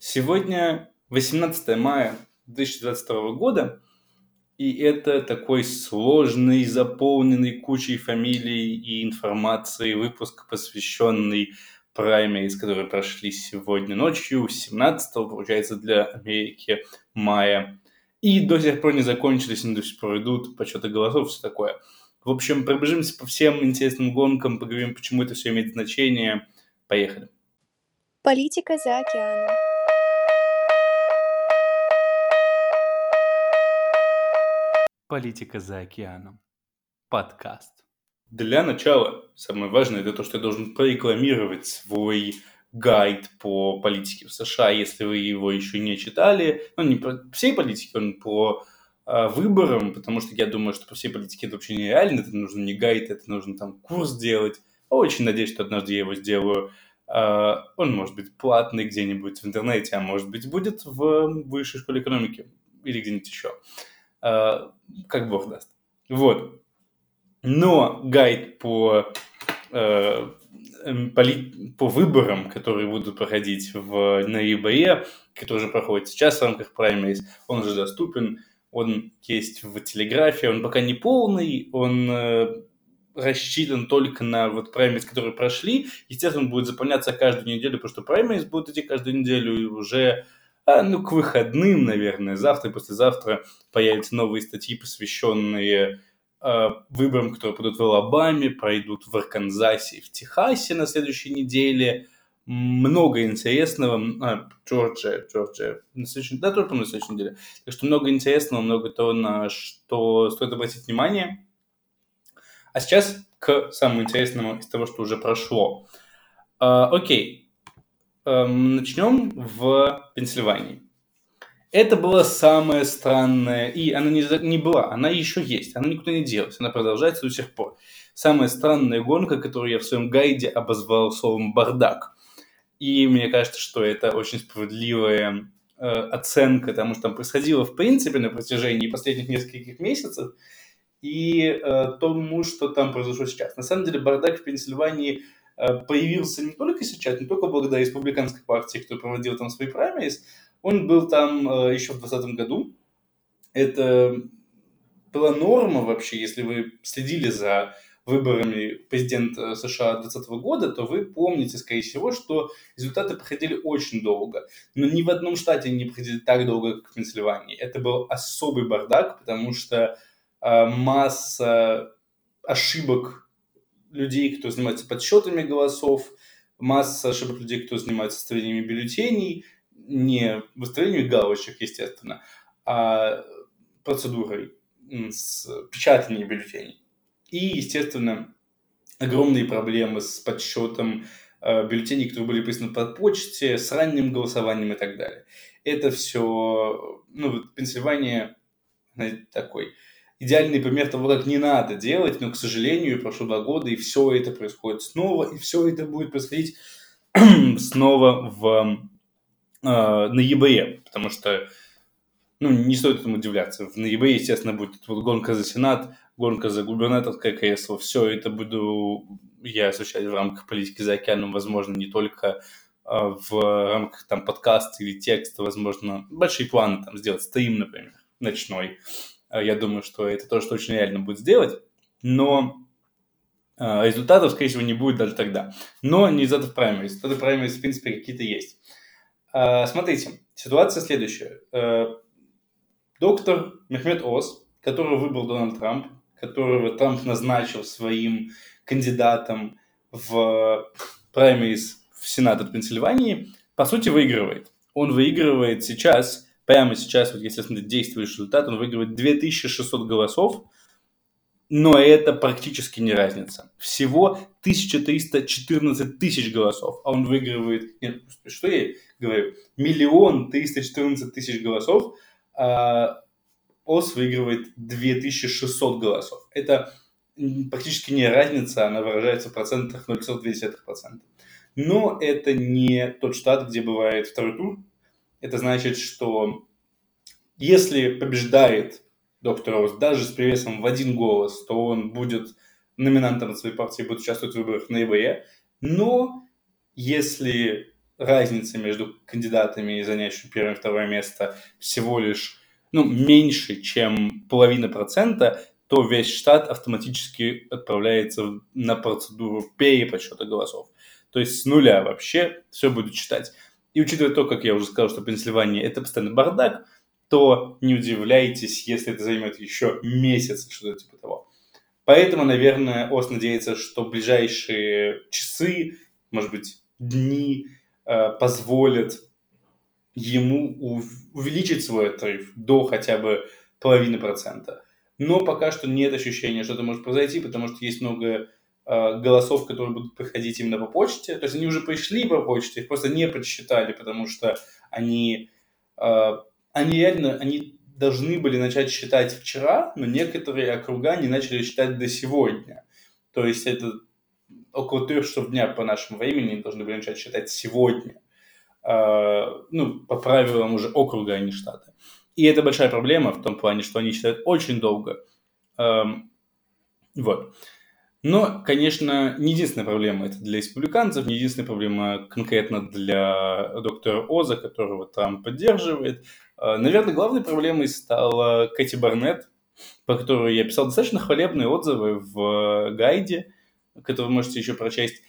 Сегодня 18 мая 2022 года, и это такой сложный, заполненный кучей фамилий и информации выпуск, посвященный праймерис, которые прошли сегодня ночью, 17 получается, для Америки мая. И до сих пор не закончились, но до сих пор идут подсчеты голосов, все такое. В общем, пробежимся по всем интересным гонкам, поговорим, почему это все имеет значение. Поехали. Политика за океаном. Политика за океаном. Подкаст. Для начала самое важное это то, что я должен прорекламировать свой гайд по политике в США, если вы его еще не читали. Ну, не про всей политики, он по э, выборам, потому что я думаю, что по всей политике это вообще нереально. Это нужно не гайд, это нужно там курс делать. Очень надеюсь, что однажды я его сделаю. Э, он может быть платный где-нибудь в интернете, а может быть будет в высшей школе экономики или где-нибудь еще. Как бог даст. Вот. Но гайд по, э, эм, по выборам, которые будут проходить в, на eBay, который уже проходит сейчас в рамках Primaries, он уже доступен, он есть в Телеграфе, он пока не полный, он э, рассчитан только на вот Primaries, которые прошли. Естественно, он будет заполняться каждую неделю, потому что Primaries будут идти каждую неделю, и уже а, ну, к выходным, наверное, завтра и послезавтра появятся новые статьи, посвященные э, выборам, которые пройдут в Алабаме, пройдут в Арканзасе и в Техасе на следующей неделе. Много интересного. А, Джорджия, Джорджия. На следующей, да, только на следующей неделе. Так что много интересного, много того, на что стоит обратить внимание. А сейчас к самому интересному из того, что уже прошло. А, окей, начнем в Пенсильвании. Это было самое странное, и она не, не была, она еще есть, она никуда не делась, она продолжается до сих пор. Самая странная гонка, которую я в своем гайде обозвал словом «бардак». И мне кажется, что это очень справедливая э, оценка тому, что там происходило в принципе на протяжении последних нескольких месяцев, и э, тому, что там произошло сейчас. На самом деле бардак в Пенсильвании – появился не только сейчас, не только благодаря республиканской партии, кто проводил там свои праймерис, он был там э, еще в 2020 году. Это была норма вообще, если вы следили за выборами президента США 2020 года, то вы помните, скорее всего, что результаты проходили очень долго. Но ни в одном штате не проходили так долго, как в Пенсильвании. Это был особый бардак, потому что э, масса ошибок людей, кто занимается подсчетами голосов, масса ошибок людей, кто занимается составлением бюллетеней, не выставлением галочек, естественно, а процедурой с печатанием бюллетеней. И, естественно, огромные проблемы с подсчетом э, бюллетеней, которые были присланы по почте, с ранним голосованием и так далее. Это все, ну, Пенсильвания такой идеальный пример того, как не надо делать, но, к сожалению, прошло два года, и все это происходит снова, и все это будет происходить снова в, э, на ЕБЕ, потому что ну, не стоит этому удивляться. В ноябре, естественно, будет вот гонка за Сенат, гонка за губернаторское кресло. Все это буду я освещать в рамках политики за океаном, возможно, не только э, в рамках там подкаста или текста, возможно, большие планы там сделать стрим, например, ночной. А, я думаю, что это тоже очень реально будет сделать, но а, результатов, скорее всего, не будет даже тогда. Но не результатов праймерис. Результаты праймерис, в принципе, какие-то есть. А, смотрите, ситуация следующая. Доктор Мехмед Оз, которого выбрал Дональд Трамп, которого Трамп назначил своим кандидатом в праймерис в Сенат от Пенсильвании, по сути, выигрывает. Он выигрывает сейчас прямо сейчас, вот смотреть действующий результат, он выигрывает 2600 голосов, но это практически не разница. Всего 1314 тысяч голосов, а он выигрывает, нет, что я говорю, миллион 314 тысяч голосов, а ОС выигрывает 2600 голосов. Это практически не разница, она выражается в процентах 0,2%. Но это не тот штат, где бывает второй тур, это значит, что если побеждает доктор Роуз даже с привесом в один голос, то он будет номинантом своей партии, будет участвовать в выборах в ноябре. Но если разница между кандидатами, заняющими первое и второе место, всего лишь ну, меньше, чем половина процента, то весь штат автоматически отправляется на процедуру переподсчета голосов. То есть с нуля вообще все будет читать. И учитывая то, как я уже сказал, что Пенсильвания это постоянно бардак, то не удивляйтесь, если это займет еще месяц, что-то типа того. Поэтому, наверное, ОС надеется, что ближайшие часы, может быть, дни э, позволят ему увеличить свой отрыв до хотя бы половины процента. Но пока что нет ощущения, что это может произойти, потому что есть много голосов, которые будут приходить именно по почте. То есть они уже пришли по почте, их просто не подсчитали, потому что они, э, они реально, они должны были начать считать вчера, но некоторые округа не начали считать до сегодня. То есть это около трех часов дня по нашему времени должны были начать считать сегодня. Э, ну, по правилам уже округа, а не штата. И это большая проблема в том плане, что они считают очень долго. Эм, вот. Но, конечно, не единственная проблема это для республиканцев, не единственная проблема конкретно для доктора Оза, которого Трамп поддерживает. Э, наверное, главной проблемой стала Кэти Барнетт, по которой я писал достаточно хвалебные отзывы в гайде, который вы можете еще прочесть.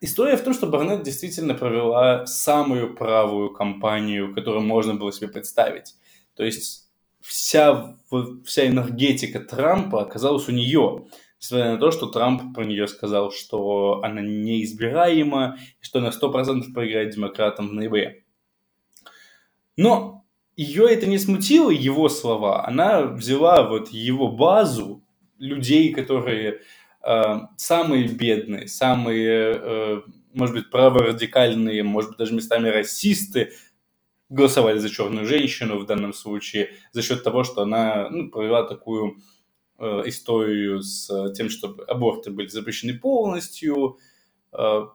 История в том, что Барнетт действительно провела самую правую кампанию, которую можно было себе представить. То есть вся, вся энергетика Трампа оказалась у нее. Несмотря на то, что Трамп про нее сказал, что она неизбираема, и что она 100% проиграет демократам в ноябре. Но ее это не смутило, его слова. Она взяла вот его базу людей, которые э, самые бедные, самые, э, может быть, праворадикальные, может быть, даже местами расисты, голосовали за черную женщину в данном случае за счет того, что она ну, провела такую историю с тем, чтобы аборты были запрещены полностью, э,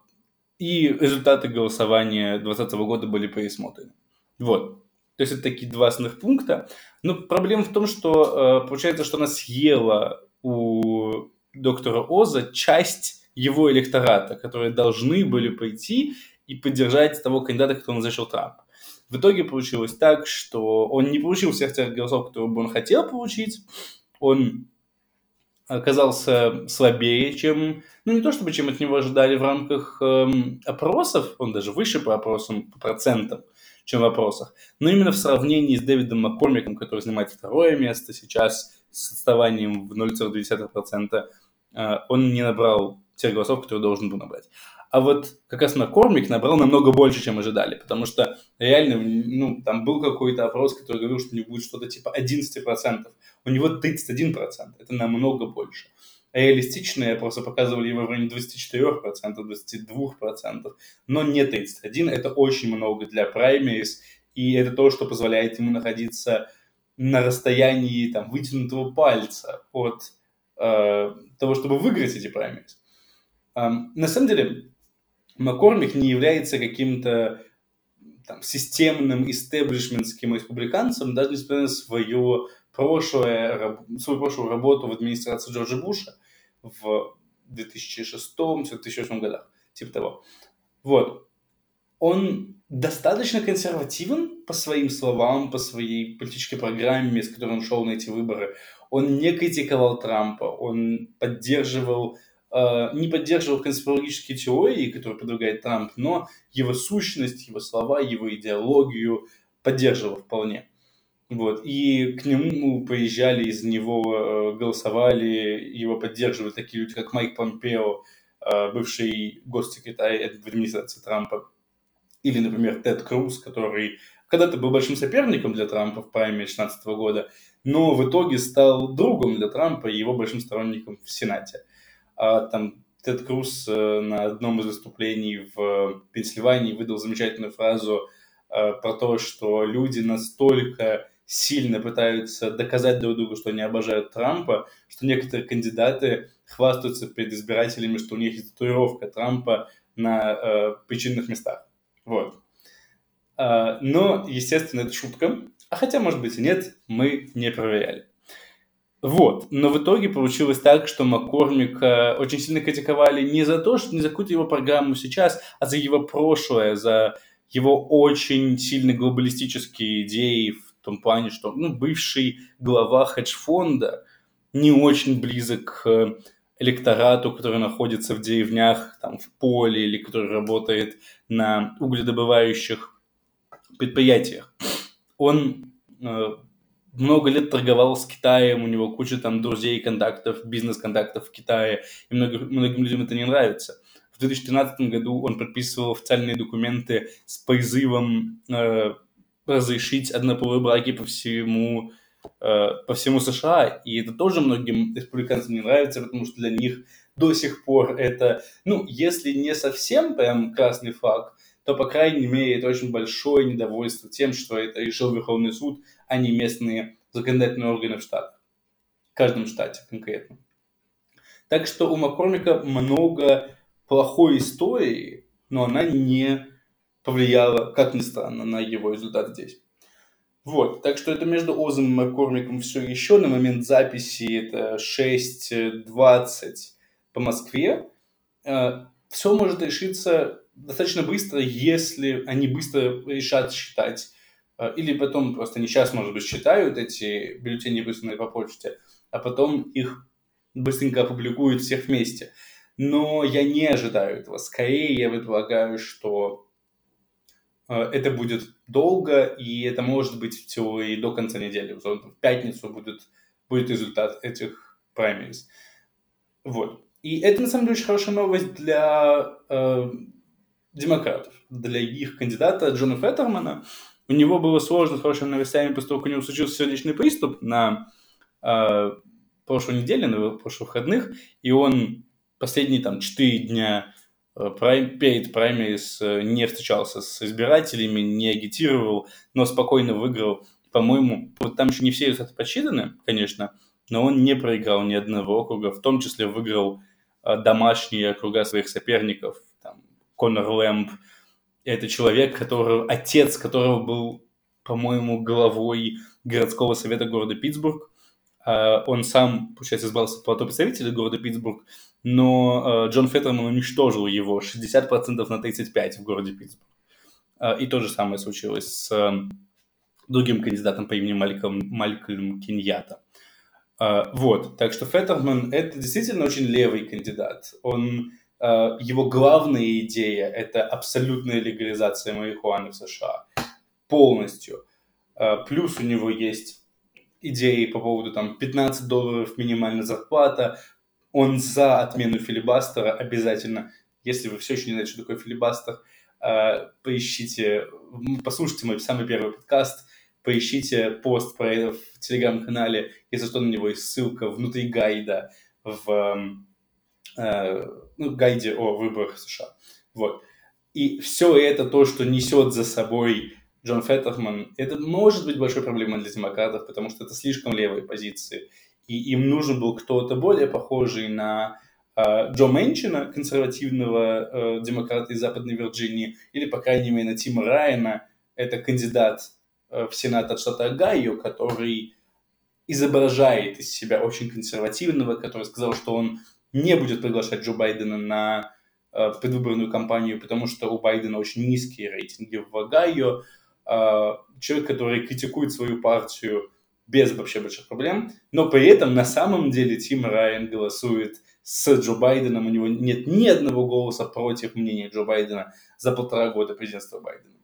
и результаты голосования 2020 года были пересмотрены. Вот. То есть это такие два основных пункта. Но проблема в том, что э, получается, что она съела у доктора Оза часть его электората, которые должны были пойти и поддержать того кандидата, которого назначил Трамп. В итоге получилось так, что он не получил всех тех голосов, которые бы он хотел получить. Он оказался слабее, чем, ну не то чтобы чем от него ожидали в рамках эм, опросов, он даже выше по опросам, по процентам, чем в опросах, но именно в сравнении с Дэвидом Маккормиком, который занимает второе место сейчас с отставанием в 0,2%, а, он не набрал тех голосов, которые должен был набрать. А вот как раз Маккормик набрал намного больше, чем ожидали, потому что реально, ну, там был какой-то опрос, который говорил, что у него будет что-то типа 11%, у него 31%, это намного больше. Реалистичные опросы показывали его в районе 24%, 22%, но не 31%, это очень много для праймерис, и это то, что позволяет ему находиться на расстоянии там, вытянутого пальца от Э, того, чтобы выиграть эти праймерис. На самом деле, Маккормик не является каким-то там, системным истеблишментским республиканцем, даже несмотря на свое прошлое, свою прошлую работу в администрации Джорджа Буша в 2006-2008 годах, типа того. Вот. Он достаточно консервативен по своим словам, по своей политической программе, с которой он шел на эти выборы. Он не критиковал Трампа, он поддерживал, не поддерживал конспирологические теории, которые продвигает Трамп, но его сущность, его слова, его идеологию поддерживал вполне. Вот. И к нему приезжали, из него э, голосовали, его поддерживали такие люди, как Майк Помпео, э, бывший госсекретарь в администрации Трампа, или, например, Тед Круз, который когда-то был большим соперником для Трампа в прайме 2016 года, но в итоге стал другом для Трампа и его большим сторонником в Сенате. А, там Тед Круз э, на одном из выступлений в Пенсильвании выдал замечательную фразу э, про то, что люди настолько сильно пытаются доказать друг другу, что они обожают Трампа, что некоторые кандидаты хвастаются перед избирателями, что у них есть татуировка Трампа на э, причинных местах. Вот. А, но, естественно, это шутка. А хотя, может быть, и нет, мы не проверяли. Вот. Но в итоге получилось так, что Маккормика очень сильно критиковали не за то, что не за какую-то его программу сейчас, а за его прошлое, за его очень сильно глобалистические идеи в том плане, что ну, бывший глава хедж-фонда не очень близок к электорату, который находится в деревнях, там, в поле, или который работает на угледобывающих предприятиях. Он э, много лет торговал с Китаем, у него куча там друзей, контактов, бизнес-контактов в Китае, и много, многим людям это не нравится. В 2013 году он подписывал официальные документы с призывом э, разрешить однополые браки по всему, э, по всему США, и это тоже многим республиканцам не нравится, потому что для них до сих пор это, ну, если не совсем прям красный флаг, то, по крайней мере, это очень большое недовольство тем, что это решил Верховный суд, а не местные законодательные органы в штатах. В каждом штате конкретно. Так что у Маккормика много плохой истории, но она не повлияла, как ни странно, на его результат здесь. Вот, так что это между Озом и Маккормиком все еще. На момент записи это 6.20 по Москве. Э, все может решиться достаточно быстро, если они быстро решат считать, или потом просто не сейчас, может быть, считают эти бюллетени, высланные по почте, а потом их быстренько опубликуют всех вместе. Но я не ожидаю этого. Скорее, я предполагаю, что э, это будет долго, и это может быть в теории до конца недели. В пятницу будет, будет результат этих праймериз. Вот. И это, на самом деле, очень хорошая новость для э, демократов, для их кандидата Джона Феттермана. У него было сложно с хорошими новостями после того, как у него случился сердечный приступ на э, прошлой неделе, на прошлых выходных, и он последние там 4 дня э, перед праймерис э, не встречался с избирателями, не агитировал, но спокойно выиграл. По-моему, вот там еще не все результаты подсчитаны, конечно, но он не проиграл ни одного округа, в том числе выиграл э, домашние округа своих соперников, там, Конор Лэмп, это человек, который, отец которого был, по-моему, главой городского совета города Питтсбург. А, он сам, получается, избрался в палату представителей города Питтсбург, но а, Джон Феттерман уничтожил его 60% на 35% в городе Питтсбург. А, и то же самое случилось с другим кандидатом по имени Мальком, Малькольм Киньята. Вот, так что Феттерман это действительно очень левый кандидат. Он его главная идея – это абсолютная легализация марихуаны в США. Полностью. Э, плюс у него есть идеи по поводу там 15 долларов минимальная зарплата. Он за отмену филибастера обязательно. Если вы все еще не знаете, что такое филибастер, э, поищите, послушайте мой самый первый подкаст, поищите пост про это в телеграм-канале, если что, на него есть ссылка внутри гайда в эм, Э, ну, гайде о выборах США. Вот. И все это, то, что несет за собой Джон Феттерман, это может быть большой проблемой для демократов, потому что это слишком левые позиции. И им нужен был кто-то более похожий на э, Джо Мэнчина, консервативного э, демократа из Западной Вирджинии, или, по крайней мере, на Тима Райана, это кандидат э, в Сенат от штата Огайо, который изображает из себя очень консервативного, который сказал, что он не будет приглашать Джо Байдена на э, предвыборную кампанию, потому что у Байдена очень низкие рейтинги в Огайо. Э, человек, который критикует свою партию без вообще больших проблем, но при этом на самом деле Тим Райан голосует с Джо Байденом, у него нет ни одного голоса против мнения Джо Байдена за полтора года президентства Байдена.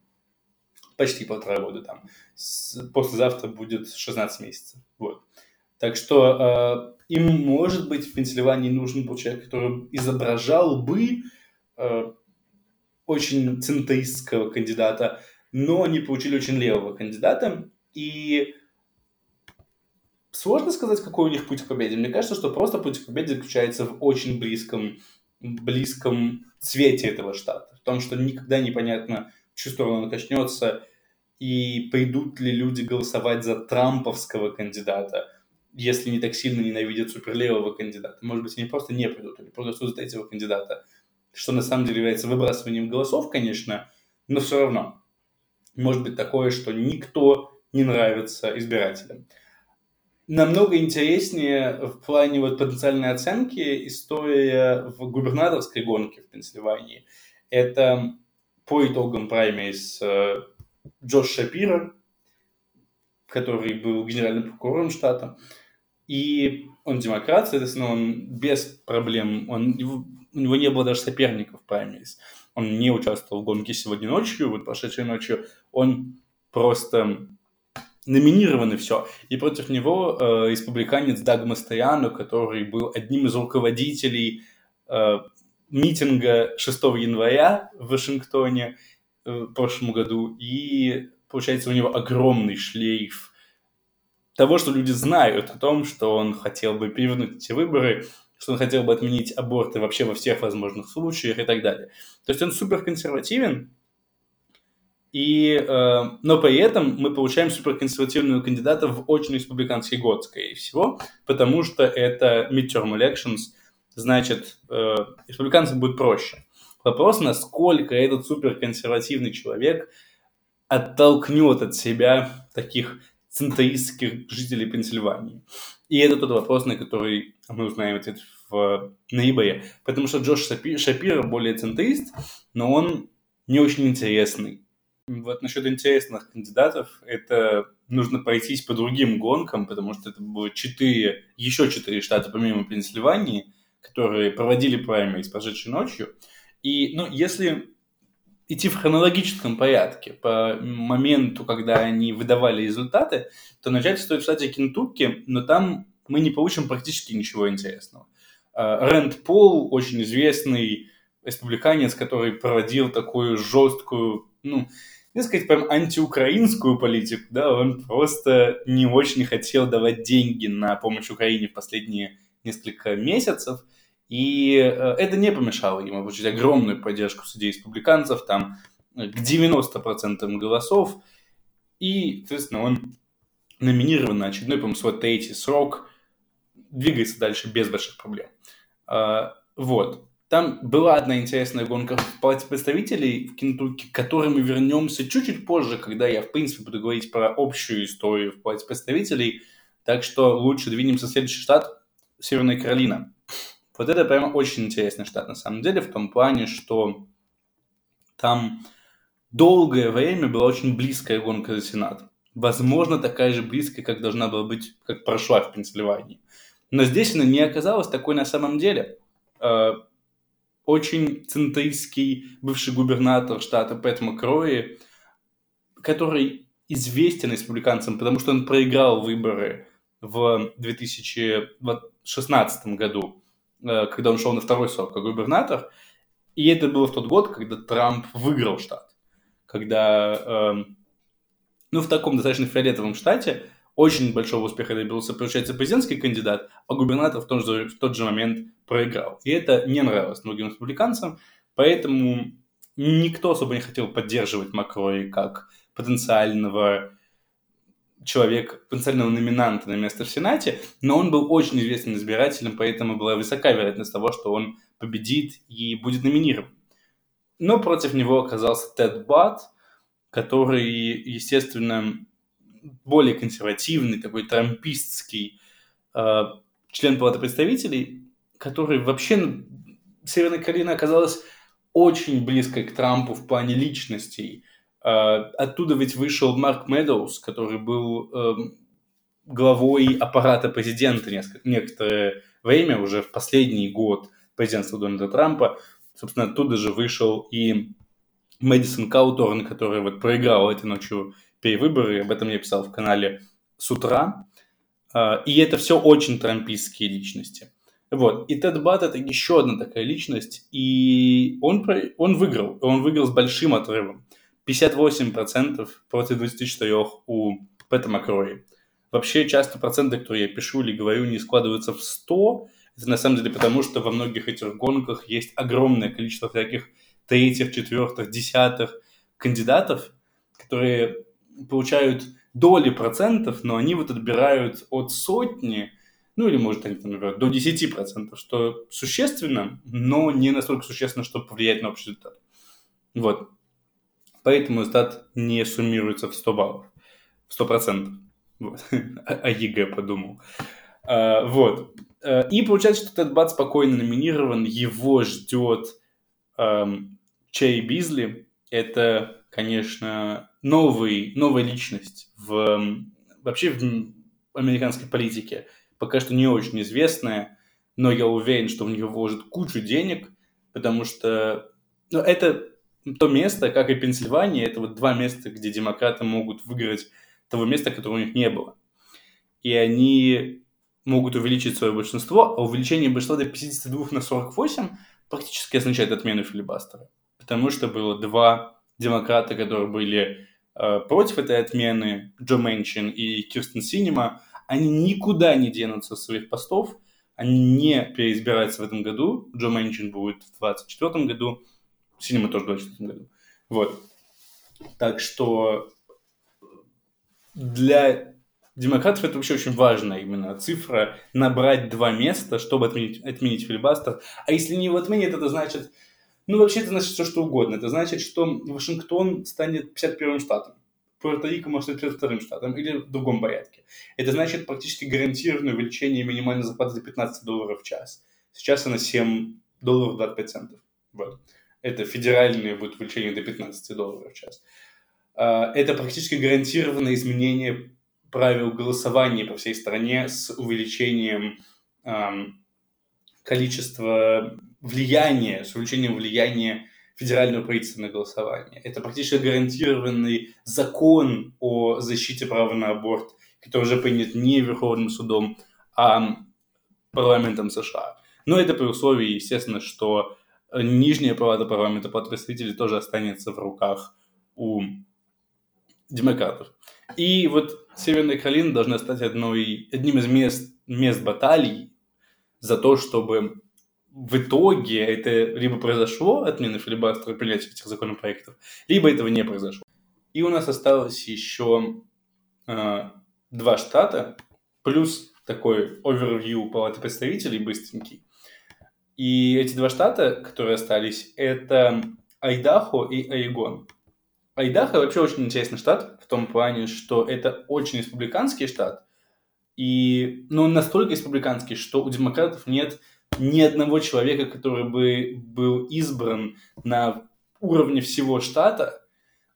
Почти полтора года там. Послезавтра будет 16 месяцев. Вот. Так что э, им, может быть, в Пенсильвании нужен был человек, который изображал бы э, очень центристского кандидата, но они получили очень левого кандидата. И сложно сказать, какой у них путь к победе. Мне кажется, что просто путь к победе заключается в очень близком, близком цвете этого штата. В том, что никогда непонятно, в чью сторону он качнется, и придут ли люди голосовать за трамповского кандидата – если не так сильно ненавидят суперлевого кандидата. Может быть, они просто не придут, или проголосуют за третьего кандидата. Что на самом деле является выбрасыванием голосов, конечно, но все равно. Может быть такое, что никто не нравится избирателям. намного интереснее в плане вот потенциальной оценки история в губернаторской гонке в Пенсильвании. Это по итогам праймерис э, Джош Шапира, который был генеральным прокурором штата, и он демократ, соответственно, он без проблем, он, у него не было даже соперников в праймерис. Он не участвовал в гонке сегодня ночью, вот прошедшей ночью. Он просто номинирован и все. И против него э, республиканец Даг Мастояну, который был одним из руководителей э, митинга 6 января в Вашингтоне э, в прошлом году. И получается у него огромный шлейф того, что люди знают о том, что он хотел бы перевернуть эти выборы, что он хотел бы отменить аборты вообще во всех возможных случаях и так далее. То есть он супер консервативен, и, э, но при этом мы получаем суперконсервативного кандидата в очень республиканский год, скорее всего, потому что это midterm elections, значит, э, республиканцам будет проще. Вопрос, насколько этот суперконсервативный человек оттолкнет от себя таких центристских жителей Пенсильвании. И это тот вопрос, на который мы узнаем ответ в ноябре. Потому что Джош Шапира более центрист, но он не очень интересный. Вот насчет интересных кандидатов, это нужно пройтись по другим гонкам, потому что это будет четыре, еще четыре штата помимо Пенсильвании, которые проводили праймерис прошедшей ночью. И, ну, если идти в хронологическом порядке по моменту, когда они выдавали результаты, то начать стоит в штате Кентукки, но там мы не получим практически ничего интересного. А, Рэнд Пол, очень известный республиканец, который проводил такую жесткую, ну, не сказать прям антиукраинскую политику, да, он просто не очень хотел давать деньги на помощь Украине в последние несколько месяцев, и э, это не помешало ему получить огромную поддержку среди республиканцев, там, к 90% голосов, и, соответственно, он номинирован на очередной, по-моему, свой третий срок, двигается дальше без больших проблем. А, вот. Там была одна интересная гонка в палате представителей в Кентукки, к которой мы вернемся чуть-чуть позже, когда я, в принципе, буду говорить про общую историю в палате представителей. Так что лучше двинемся в следующий штат, Северная Каролина. Вот это прямо очень интересный штат, на самом деле, в том плане, что там долгое время была очень близкая гонка за Сенат. Возможно, такая же близкая, как должна была быть, как прошла в Пенсильвании. Но здесь она не оказалась такой на самом деле а, очень центристский бывший губернатор штата Пэт Макрои, который известен республиканцам, потому что он проиграл выборы в 2016 году, э, когда он шел на второй срок как губернатор. И это было в тот год, когда Трамп выиграл штат. Когда, э, ну, в таком достаточно фиолетовом штате очень большого успеха добился, получается, президентский кандидат, а губернатор в, том же, в тот же момент проиграл. И это не нравилось многим республиканцам, поэтому никто особо не хотел поддерживать Макрои как потенциального человека, потенциального номинанта на место в Сенате, но он был очень известным избирателем, поэтому была высока вероятность того, что он победит и будет номинирован. Но против него оказался Тед Бат, который, естественно, более консервативный, такой трампистский э, член Палаты представителей, который вообще Северная Каролина оказалась очень близкой к Трампу в плане личностей. Э, оттуда ведь вышел Марк Медоуз, который был э, главой аппарата президента несколько, некоторое время, уже в последний год президентства Дональда Трампа. Собственно, оттуда же вышел и Мэдисон Кауторн, который вот проиграл этой ночью перевыборы, об этом я писал в канале с утра. А, и это все очень трампистские личности. Вот. И Тед Бат это еще одна такая личность, и он, он выиграл, он выиграл с большим отрывом. 58% против 24% у Пэта Макрои. Вообще часто проценты, которые я пишу или говорю, не складываются в 100. Это на самом деле потому, что во многих этих гонках есть огромное количество всяких третьих, четвертых, десятых кандидатов, которые получают доли процентов, но они вот отбирают от сотни, ну или может они, например, до 10 процентов, что существенно, но не настолько существенно, чтобы повлиять на общий результат. Вот. Поэтому результат не суммируется в 100 баллов, в 100 процентов. Вот. О ЕГЭ подумал. А, вот. Э, и получается, что Тед Бадд спокойно номинирован, его ждет эм, Чей Бизли. Это, конечно, новый, новая личность в, вообще в американской политике. Пока что не очень известная, но я уверен, что в нее вложат кучу денег, потому что ну, это то место, как и Пенсильвания, это вот два места, где демократы могут выиграть того места, которого у них не было. И они могут увеличить свое большинство, а увеличение большинства до 52 на 48 практически означает отмену филибастера. Потому что было два демократа, которые были э, против этой отмены, Джо Мэнчин и Кирстен Синема, они никуда не денутся с своих постов, они не переизбираются в этом году. Джо Мэнчин будет в 2024 году, Синема тоже в 2024 году. Вот. Так что для демократов это вообще очень важная именно цифра набрать два места, чтобы отменить, отменить филибастер. А если не его отменит, это значит, ну вообще это значит все что угодно. Это значит, что Вашингтон станет 51-м штатом. Пуэрто-Рико может стать 52-м штатом или в другом порядке. Это значит практически гарантированное увеличение минимальной зарплаты до 15 долларов в час. Сейчас она 7 долларов 25 центов. Вот. Это федеральное будет увеличение до 15 долларов в час. А, это практически гарантированное изменение правил голосования по всей стране с увеличением количества влияния, с увеличением влияния федерального правительства на голосование. Это практически гарантированный закон о защите права на аборт, который уже принят не Верховным судом, а парламентом США. Но это при условии, естественно, что нижняя палата парламента под представителей тоже останется в руках у демократов. И вот Северная Каролина должна стать одной, одним из мест, мест баталий за то, чтобы в итоге это либо произошло, отмена филибастера, принятие этих законопроектов, либо этого не произошло. И у нас осталось еще э, два штата, плюс такой овервью Палаты представителей быстренький. И эти два штата, которые остались, это Айдахо и Орегон. Айдахо вообще очень интересный штат в том плане, что это очень республиканский штат, и, ну, настолько республиканский, что у демократов нет ни одного человека, который бы был избран на уровне всего штата.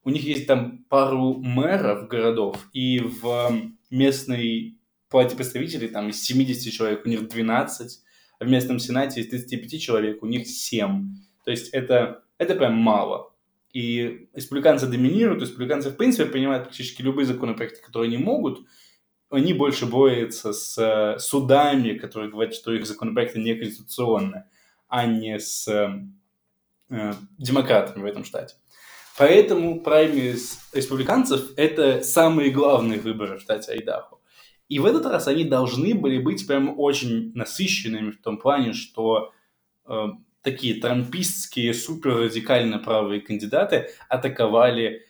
У них есть там пару мэров городов, и в местной палате представителей там из 70 человек у них 12, а в местном сенате из 35 человек у них 7. То есть это, это прям мало. И республиканцы доминируют, республиканцы в принципе принимают практически любые законопроекты, которые они могут, они больше борются с э, судами, которые говорят, что их законопроекты неконституционны, а не с э, демократами в этом штате. Поэтому праймерис республиканцев – это самые главные выборы в штате Айдахо. И в этот раз они должны были быть прям очень насыщенными в том плане, что э, такие трампистские, суперрадикально правые кандидаты атаковали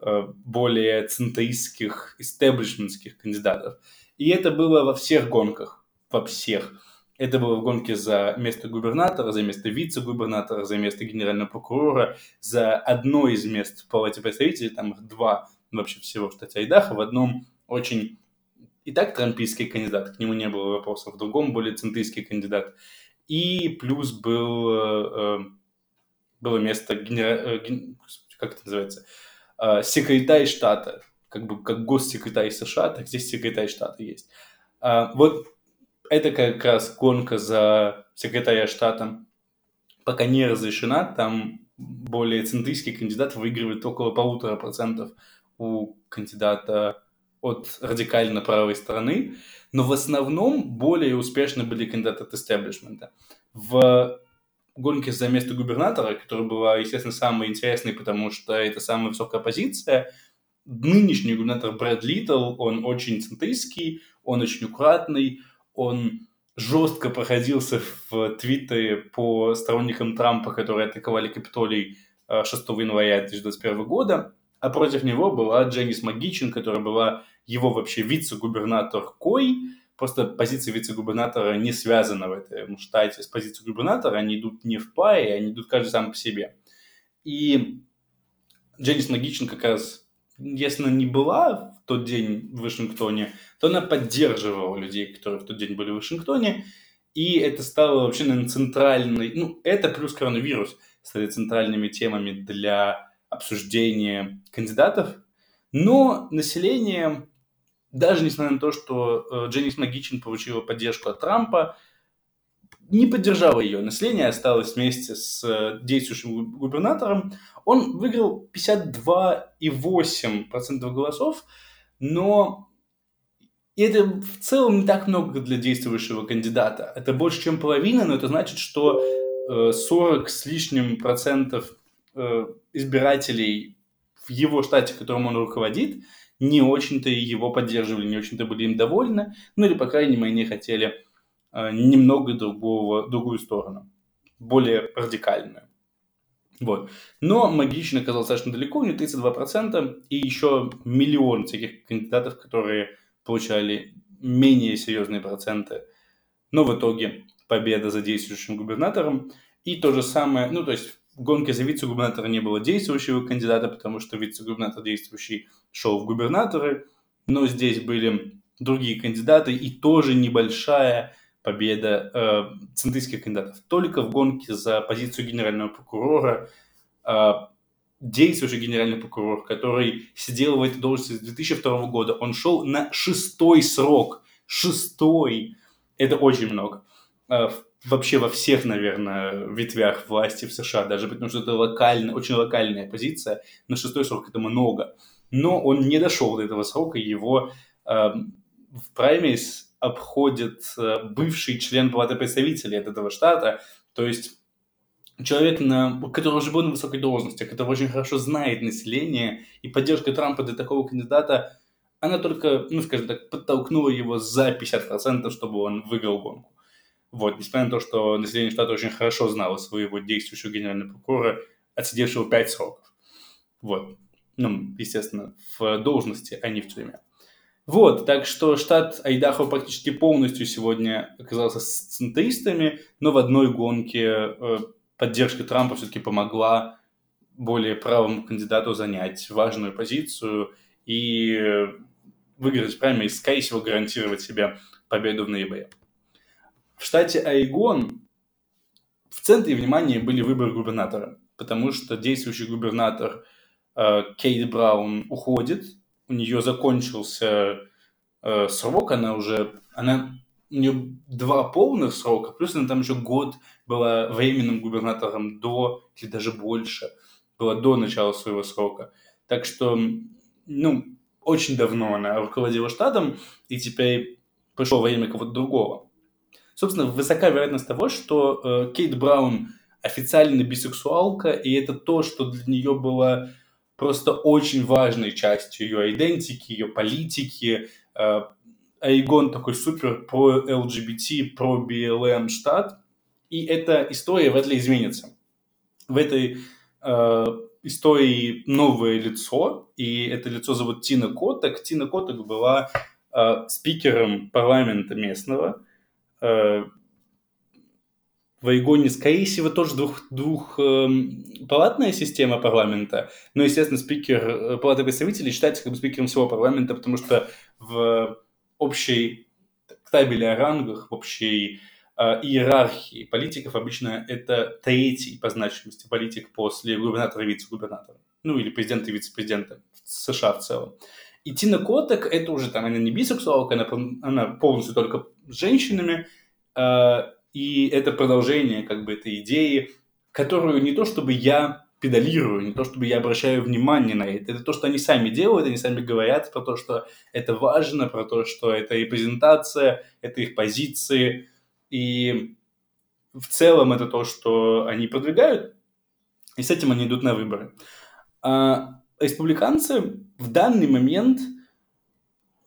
э, более центристских, истеблишментских кандидатов. И это было во всех гонках, во всех. Это было в гонке за место губернатора, за место вице-губернатора, за место генерального прокурора, за одно из мест в Палате представителей, там их два вообще всего в штате Айдахо, в одном очень и так трампийский кандидат, к нему не было вопросов, в другом более центристский кандидат. И плюс был, э, было место, генера... Э, как это называется, э, секретарь штата, как бы как госсекретарь США, так здесь секретарь штата есть. А, вот это как раз гонка за секретаря штата пока не разрешена, там более центристский кандидат выигрывает около полутора процентов у кандидата от радикально правой стороны, но в основном более успешны были кандидаты от истеблишмента. В гонке за место губернатора, которая была, естественно, самой интересной, потому что это самая высокая позиция, нынешний губернатор Брэд Литтл, он очень центристский, он очень аккуратный, он жестко проходился в Твиттере по сторонникам Трампа, которые атаковали Капитолий 6 э, января 2021 года, а против него была Дженнис Магичин, которая была его вообще вице-губернатор Кой, просто позиция вице-губернатора не связана в этом штате. С позицией губернатора, они идут не в паре, они идут каждый сам по себе. И Дженнис Магичин как раз если она не была в тот день в Вашингтоне, то она поддерживала людей, которые в тот день были в Вашингтоне, и это стало вообще, наверное, центральной, ну, это плюс коронавирус стали центральными темами для обсуждения кандидатов. Но население, даже несмотря на то, что э, Дженнис Магичин получила поддержку от Трампа, не поддержало ее. Население осталось вместе с э, действующим губернатором. Он выиграл 52,8% голосов, но это в целом не так много для действующего кандидата. Это больше, чем половина, но это значит, что 40 э, с лишним процентов избирателей в его штате, которым он руководит, не очень-то его поддерживали, не очень-то были им довольны, ну или, по крайней мере, не хотели э, немного другого, другую сторону, более радикальную. Вот. Но Магичный оказался достаточно далеко, у него 32%, и еще миллион всяких кандидатов, которые получали менее серьезные проценты. Но в итоге победа за действующим губернатором. И то же самое, ну то есть гонке за вице-губернатора не было действующего кандидата, потому что вице-губернатор действующий шел в губернаторы, но здесь были другие кандидаты и тоже небольшая победа э, центристских кандидатов. Только в гонке за позицию генерального прокурора э, действующий генеральный прокурор, который сидел в этой должности с 2002 года, он шел на шестой срок. Шестой. Это очень много. А, вообще во всех, наверное, ветвях власти в США, даже потому что это локально, очень локальная позиция. На шестой срок это много. Но он не дошел до этого срока, его э, в праймерис обходит э, бывший член Палаты представителей от этого штата, то есть человек, на, который уже был на высокой должности, который очень хорошо знает население, и поддержка Трампа для такого кандидата, она только, ну, скажем так, подтолкнула его за 50%, чтобы он выиграл гонку. Вот, несмотря на то, что население штата очень хорошо знало своего действующего генерального прокурора, отсидевшего 5 сроков. Вот. Ну, естественно, в должности, а не в тюрьме. Вот, так что штат Айдахо практически полностью сегодня оказался с центристами, но в одной гонке э, поддержка Трампа все-таки помогла более правому кандидату занять важную позицию и выиграть прямо и, скорее всего, гарантировать себе победу в ноябре. В штате Айгон в центре внимания были выборы губернатора, потому что действующий губернатор э, Кейт Браун уходит, у нее закончился э, срок, она уже, она, у нее два полных срока, плюс она там еще год была временным губернатором до, или даже больше, была до начала своего срока. Так что, ну, очень давно она руководила штатом, и теперь пришло время кого-то другого. Собственно, высока вероятность того, что э, Кейт Браун официально бисексуалка, и это то, что для нее было просто очень важной частью ее идентики, ее политики. Э, Айгон такой супер про ЛГБТ, про БЛМ штат, и эта история вряд ли изменится. В этой э, истории новое лицо, и это лицо зовут Тина Коток. Тина Коток была э, спикером парламента местного. Э, в Орегоне, скорее всего, тоже двух, двухпалатная эм, система парламента, но, естественно, спикер э, Палаты представителей считается как бы спикером всего парламента, потому что в общей табеле о рангах, в общей Э, иерархии политиков обычно это третий по значимости политик после губернатора и вице-губернатора. Ну, или президента и вице-президента США в целом. И Тина Котек, это уже там, она не бисексуалка, она, она полностью только с женщинами, э, и это продолжение как бы этой идеи, которую не то чтобы я педалирую, не то чтобы я обращаю внимание на это, это то, что они сами делают, они сами говорят про то, что это важно, про то, что это репрезентация, это их позиции, и в целом это то, что они продвигают, и с этим они идут на выборы. А республиканцы в данный момент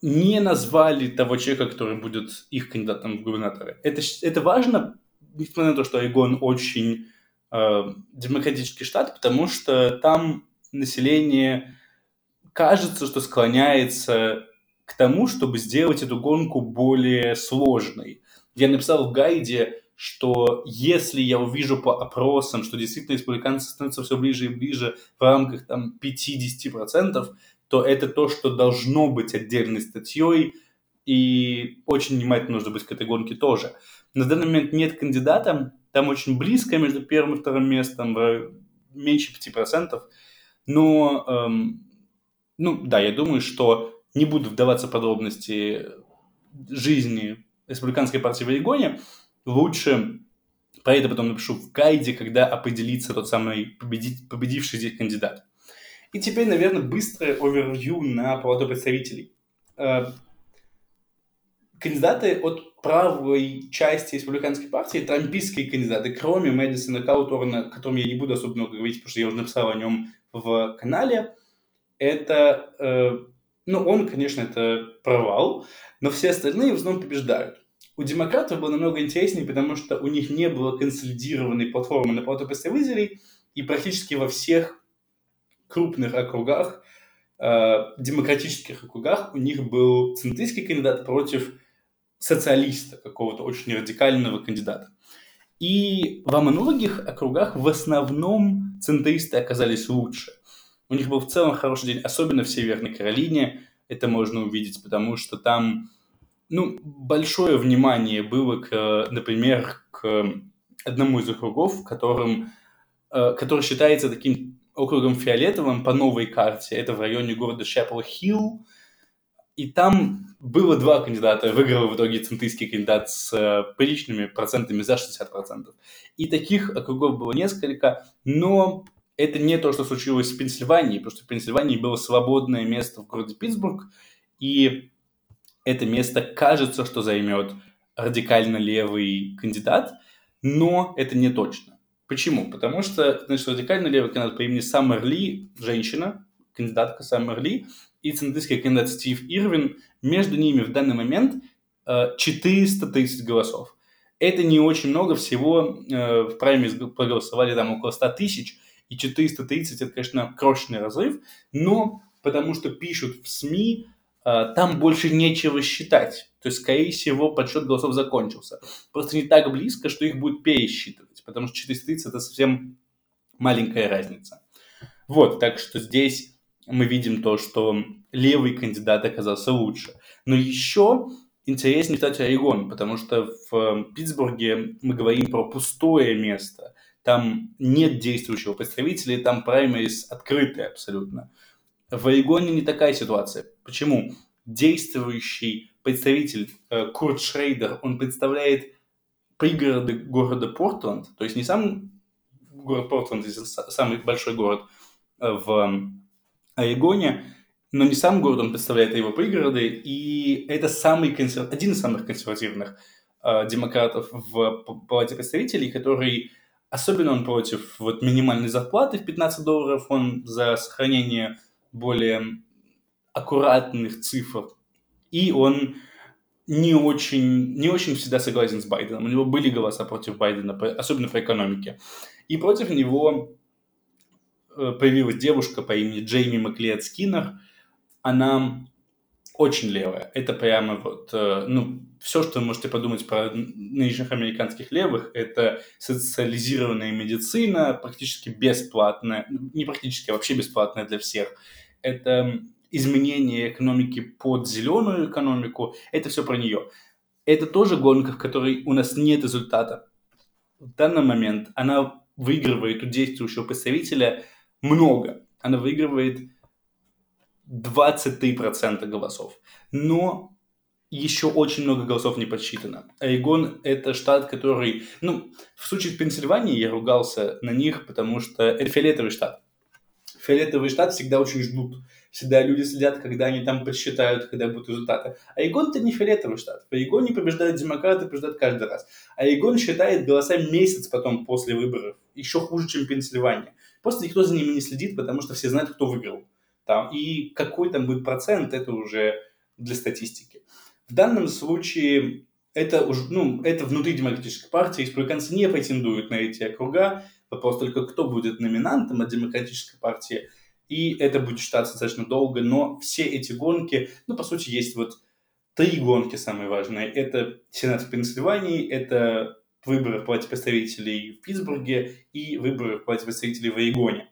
не назвали того человека, который будет их кандидатом в губернаторы. Это, это важно, несмотря на то, что Орегон очень э, демократический штат, потому что там население кажется, что склоняется к тому, чтобы сделать эту гонку более сложной. Я написал в гайде, что если я увижу по опросам, что действительно республиканцы становятся все ближе и ближе в рамках там 50%, то это то, что должно быть отдельной статьей, и очень внимательно нужно быть к этой гонке тоже. На данный момент нет кандидата, там очень близко между первым и вторым местом, меньше 5%, но, эм, ну да, я думаю, что не буду вдаваться в подробности жизни республиканской партии в Орегоне, лучше про это потом напишу в гайде, когда определится тот самый победить, победивший здесь кандидат. И теперь, наверное, быстрое овервью на палату представителей. Э, кандидаты от правой части республиканской партии, трампийские кандидаты, кроме Мэдисона Кауторна, о котором я не буду особо много говорить, потому что я уже написал о нем в канале, это, э, ну, он, конечно, это провал, но все остальные в основном побеждают. У демократов было намного интереснее, потому что у них не было консолидированной платформы на палату представителей, и практически во всех крупных округах, э, демократических округах, у них был центристский кандидат против социалиста, какого-то очень радикального кандидата. И во многих округах в основном центристы оказались лучше. У них был в целом хороший день, особенно в Северной Каролине. Это можно увидеть, потому что там ну, большое внимание было, к, например, к одному из округов, которым, э, который считается таким округом фиолетовым по новой карте. Это в районе города Шепл-Хилл. И там было два кандидата. Выиграл в итоге центристский кандидат с э, приличными процентами за 60%. И таких округов было несколько, но это не то, что случилось в Пенсильвании, потому что в Пенсильвании было свободное место в городе Питтсбург, и это место кажется, что займет радикально левый кандидат, но это не точно. Почему? Потому что, значит, радикально левый кандидат по имени Саммер Ли, женщина, кандидатка Саммер Ли, и центристский кандидат Стив Ирвин, между ними в данный момент 430 э, голосов. Это не очень много, всего э, в праймере проголосовали там около 100 тысяч, и 430 это, конечно, крошечный разрыв, но потому что пишут в СМИ, там больше нечего считать. То есть, скорее всего, подсчет голосов закончился. Просто не так близко, что их будет пересчитывать, потому что 430 это совсем маленькая разница. Вот, так что здесь мы видим то, что левый кандидат оказался лучше. Но еще интереснее, кстати, Орегон, потому что в Питтсбурге мы говорим про пустое место. Там нет действующего представителя, там праймерис открытые абсолютно. В Орегоне не такая ситуация. Почему? Действующий представитель э, Курт Шрейдер, он представляет пригороды города Портленд, то есть не сам город Портленд, самый большой город э, в Орегоне, но не сам город он представляет, а его пригороды, и это самый консерв... один из самых консервативных э, демократов в Палате представителей, который особенно он против вот минимальной зарплаты в 15 долларов, он за сохранение более аккуратных цифр. И он не очень, не очень всегда согласен с Байденом. У него были голоса против Байдена, особенно по экономике. И против него э, появилась девушка по имени Джейми Маклеод Скиннер. Она очень левая. Это прямо вот, э, ну, все, что вы можете подумать про нынешних американских левых, это социализированная медицина, практически бесплатная, не практически, а вообще бесплатная для всех это изменение экономики под зеленую экономику, это все про нее. Это тоже гонка, в которой у нас нет результата. В данный момент она выигрывает у действующего представителя много. Она выигрывает 23% голосов. Но еще очень много голосов не подсчитано. Орегон – это штат, который... Ну, в случае с Пенсильванией я ругался на них, потому что это фиолетовый штат фиолетовый штат всегда очень ждут. Всегда люди следят, когда они там подсчитают, когда будут результаты. А Егон это не фиолетовый штат. В Егоне побеждают демократы, побеждают каждый раз. А Егон считает голоса месяц потом после выборов. Еще хуже, чем Пенсильвания. Просто никто за ними не следит, потому что все знают, кто выиграл. Там. И какой там будет процент, это уже для статистики. В данном случае это, ну, это внутри демократической партии. Республиканцы не претендуют на эти округа. Вопрос только, кто будет номинантом от Демократической партии. И это будет считаться достаточно долго, но все эти гонки, ну, по сути, есть вот три гонки самые важные. Это Сенат в Пенсильвании, это выборы в Палате представителей в Питтсбурге и выборы в Палате представителей в Орегоне.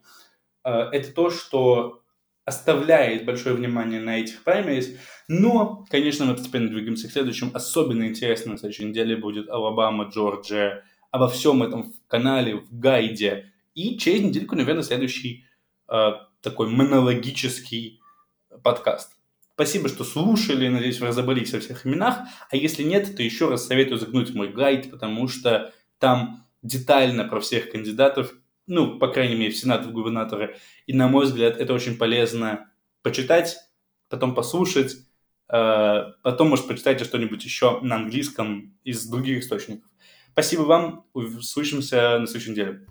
А, это то, что оставляет большое внимание на этих праймерис, но, конечно, мы постепенно двигаемся к следующему. Особенно интересно на следующей неделе будет Алабама, Джорджия. Обо всем этом в канале, в гайде. И через недельку, наверное, следующий э, такой монологический подкаст. Спасибо, что слушали, надеюсь, вы разобрались во всех именах. А если нет, то еще раз советую загнуть мой гайд, потому что там детально про всех кандидатов, ну, по крайней мере, в Сенат, в губернаторы. И, на мой взгляд, это очень полезно почитать, потом послушать, э, потом, может, почитайте что-нибудь еще на английском из других источников. Спасибо вам, услышимся на следующей неделе.